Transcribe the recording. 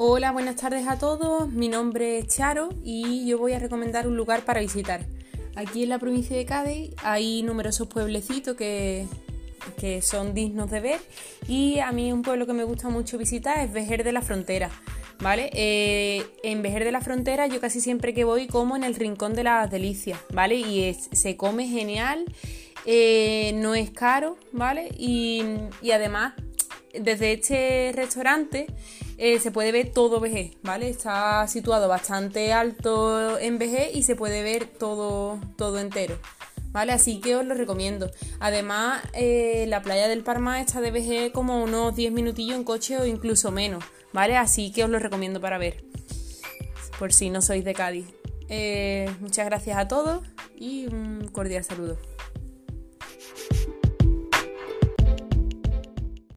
Hola, buenas tardes a todos. Mi nombre es Charo y yo voy a recomendar un lugar para visitar. Aquí en la provincia de Cádiz hay numerosos pueblecitos que, son dignos de ver y a mí un pueblo que me gusta mucho visitar es Vejer de la Frontera. ¿Vale? Eh, en Vejer de la Frontera yo casi siempre que voy como en el Rincón de las Delicias, ¿vale? Y se come genial, eh, no es caro, ¿vale? Y, y además desde este restaurante eh, se puede ver todo VG, ¿vale? Está situado bastante alto en VG y se puede ver todo, todo entero. ¿Vale? Así que os lo recomiendo. Además, eh, la playa del Parma está de VG como unos 10 minutillos en coche o incluso menos, ¿vale? Así que os lo recomiendo para ver, por si no sois de Cádiz. Eh, muchas gracias a todos y un cordial saludo.